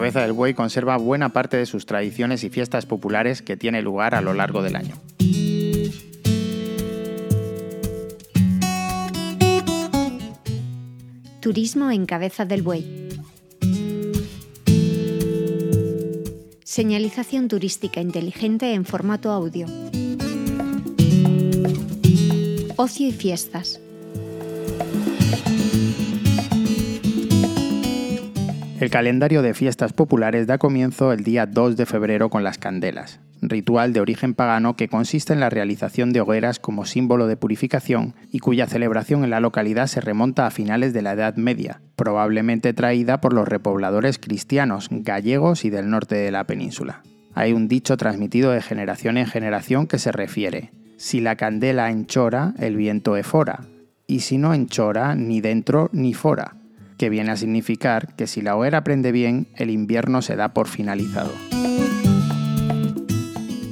Cabeza del Buey conserva buena parte de sus tradiciones y fiestas populares que tiene lugar a lo largo del año. Turismo en Cabeza del Buey. Señalización turística inteligente en formato audio. Ocio y fiestas. El calendario de fiestas populares da comienzo el día 2 de febrero con las candelas, ritual de origen pagano que consiste en la realización de hogueras como símbolo de purificación y cuya celebración en la localidad se remonta a finales de la Edad Media, probablemente traída por los repobladores cristianos, gallegos y del norte de la península. Hay un dicho transmitido de generación en generación que se refiere, si la candela enchora, el viento efora, y si no enchora, ni dentro ni fora que viene a significar que si la hoguera prende bien, el invierno se da por finalizado.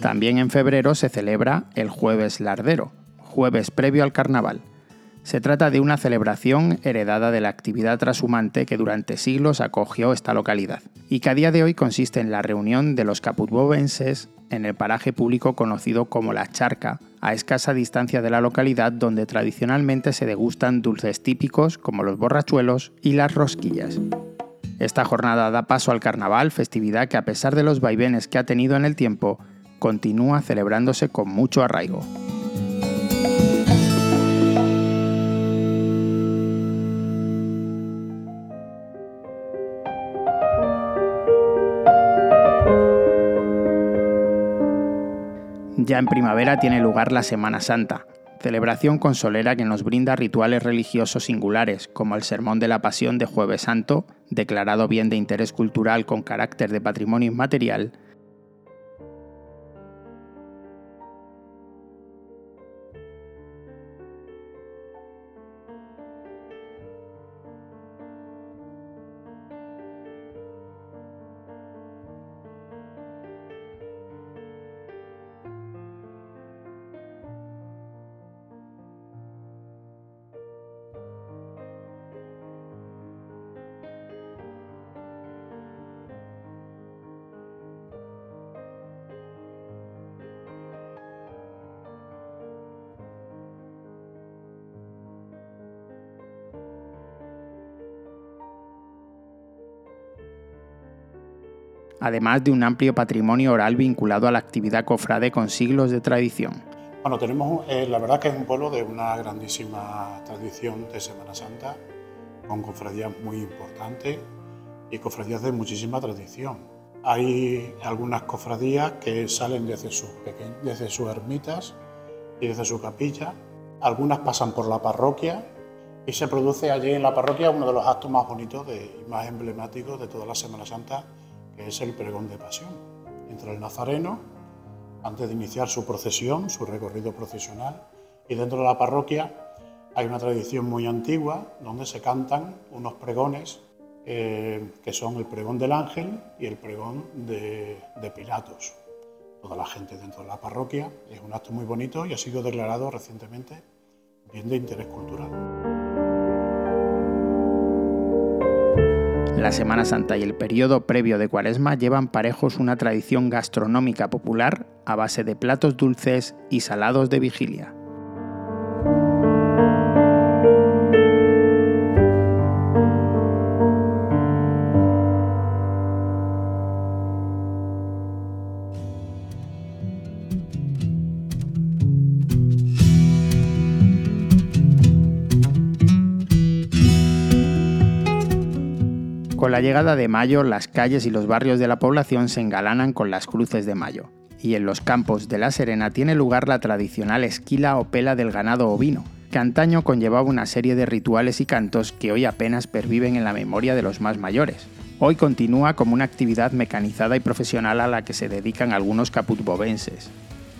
También en febrero se celebra el jueves lardero, jueves previo al carnaval. Se trata de una celebración heredada de la actividad trashumante que durante siglos acogió esta localidad y que a día de hoy consiste en la reunión de los caputbovenses en el paraje público conocido como La Charca, a escasa distancia de la localidad donde tradicionalmente se degustan dulces típicos como los borrachuelos y las rosquillas. Esta jornada da paso al carnaval, festividad que a pesar de los vaivenes que ha tenido en el tiempo, continúa celebrándose con mucho arraigo. Ya en primavera tiene lugar la Semana Santa, celebración consolera que nos brinda rituales religiosos singulares, como el Sermón de la Pasión de Jueves Santo, declarado bien de interés cultural con carácter de patrimonio inmaterial, además de un amplio patrimonio oral vinculado a la actividad cofrade con siglos de tradición. Bueno, tenemos, eh, la verdad que es un pueblo de una grandísima tradición de Semana Santa, con cofradías muy importantes y cofradías de muchísima tradición. Hay algunas cofradías que salen desde sus, desde sus ermitas y desde su capilla, algunas pasan por la parroquia y se produce allí en la parroquia uno de los actos más bonitos y más emblemáticos de toda la Semana Santa, que es el pregón de pasión. Entra el nazareno, antes de iniciar su procesión, su recorrido procesional, y dentro de la parroquia hay una tradición muy antigua donde se cantan unos pregones eh, que son el pregón del ángel y el pregón de, de Pilatos. Toda la gente dentro de la parroquia es un acto muy bonito y ha sido declarado recientemente bien de interés cultural. La Semana Santa y el periodo previo de Cuaresma llevan parejos una tradición gastronómica popular a base de platos dulces y salados de vigilia. Con la llegada de mayo, las calles y los barrios de la población se engalanan con las cruces de mayo, y en los campos de La Serena tiene lugar la tradicional esquila o pela del ganado ovino, que antaño conllevaba una serie de rituales y cantos que hoy apenas perviven en la memoria de los más mayores. Hoy continúa como una actividad mecanizada y profesional a la que se dedican algunos caputbovenses.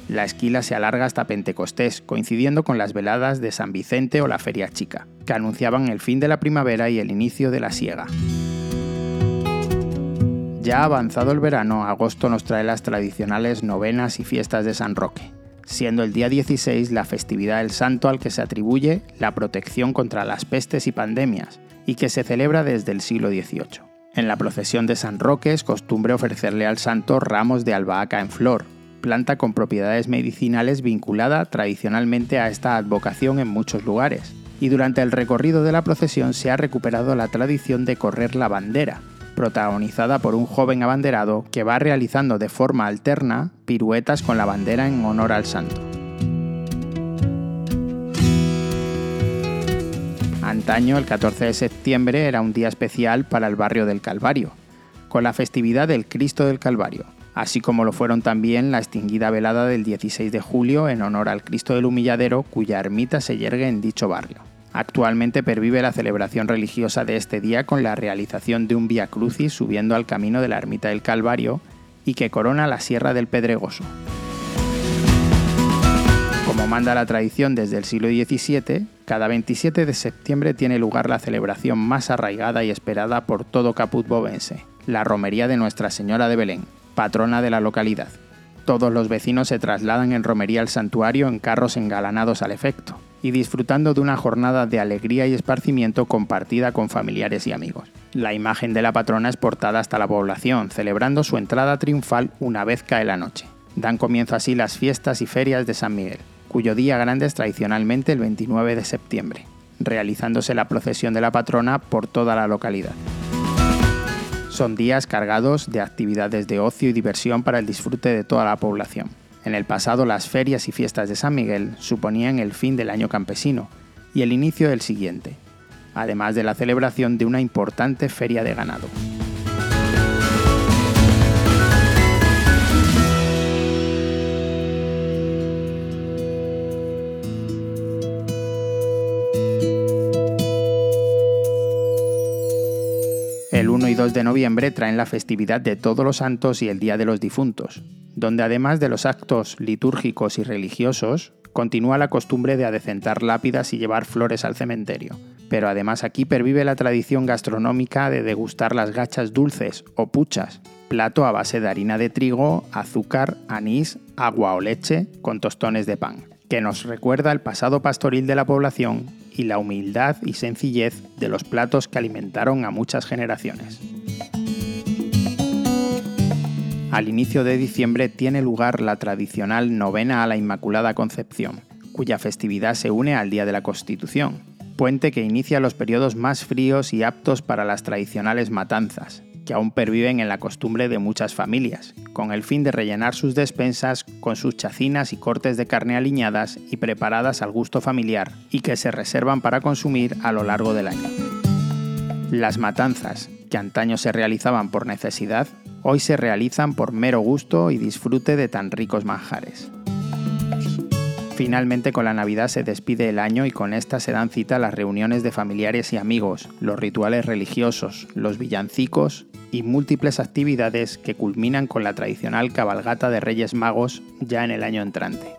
La esquila se alarga hasta Pentecostés, coincidiendo con las veladas de San Vicente o la Feria Chica, que anunciaban el fin de la primavera y el inicio de la siega. Ya avanzado el verano, agosto nos trae las tradicionales novenas y fiestas de San Roque, siendo el día 16 la festividad del santo al que se atribuye la protección contra las pestes y pandemias, y que se celebra desde el siglo XVIII. En la procesión de San Roque es costumbre ofrecerle al santo ramos de albahaca en flor, planta con propiedades medicinales vinculada tradicionalmente a esta advocación en muchos lugares. Y durante el recorrido de la procesión se ha recuperado la tradición de correr la bandera, protagonizada por un joven abanderado que va realizando de forma alterna piruetas con la bandera en honor al santo. Antaño, el 14 de septiembre, era un día especial para el barrio del Calvario, con la festividad del Cristo del Calvario, así como lo fueron también la extinguida velada del 16 de julio en honor al Cristo del Humilladero, cuya ermita se yergue en dicho barrio. Actualmente pervive la celebración religiosa de este día con la realización de un Via Crucis subiendo al camino de la ermita del Calvario y que corona la Sierra del Pedregoso. Como manda la tradición desde el siglo XVII, cada 27 de septiembre tiene lugar la celebración más arraigada y esperada por todo caput bovense, la romería de Nuestra Señora de Belén, patrona de la localidad. Todos los vecinos se trasladan en romería al santuario en carros engalanados al efecto y disfrutando de una jornada de alegría y esparcimiento compartida con familiares y amigos. La imagen de la patrona es portada hasta la población, celebrando su entrada triunfal una vez cae la noche. Dan comienzo así las fiestas y ferias de San Miguel, cuyo día grande es tradicionalmente el 29 de septiembre, realizándose la procesión de la patrona por toda la localidad. Son días cargados de actividades de ocio y diversión para el disfrute de toda la población. En el pasado las ferias y fiestas de San Miguel suponían el fin del año campesino y el inicio del siguiente, además de la celebración de una importante feria de ganado. El 1 y 2 de noviembre traen la festividad de Todos los Santos y el Día de los Difuntos, donde además de los actos litúrgicos y religiosos, continúa la costumbre de adecentar lápidas y llevar flores al cementerio. Pero además aquí pervive la tradición gastronómica de degustar las gachas dulces o puchas, plato a base de harina de trigo, azúcar, anís, agua o leche con tostones de pan, que nos recuerda el pasado pastoril de la población y la humildad y sencillez de los platos que alimentaron a muchas generaciones. Al inicio de diciembre tiene lugar la tradicional novena a la Inmaculada Concepción, cuya festividad se une al Día de la Constitución, puente que inicia los periodos más fríos y aptos para las tradicionales matanzas, que aún perviven en la costumbre de muchas familias, con el fin de rellenar sus despensas con sus chacinas y cortes de carne aliñadas y preparadas al gusto familiar, y que se reservan para consumir a lo largo del año. Las matanzas, que antaño se realizaban por necesidad, hoy se realizan por mero gusto y disfrute de tan ricos manjares. Finalmente con la Navidad se despide el año y con esta se dan cita las reuniones de familiares y amigos, los rituales religiosos, los villancicos y múltiples actividades que culminan con la tradicional cabalgata de Reyes Magos ya en el año entrante.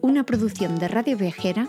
Una producción de Radio Viajera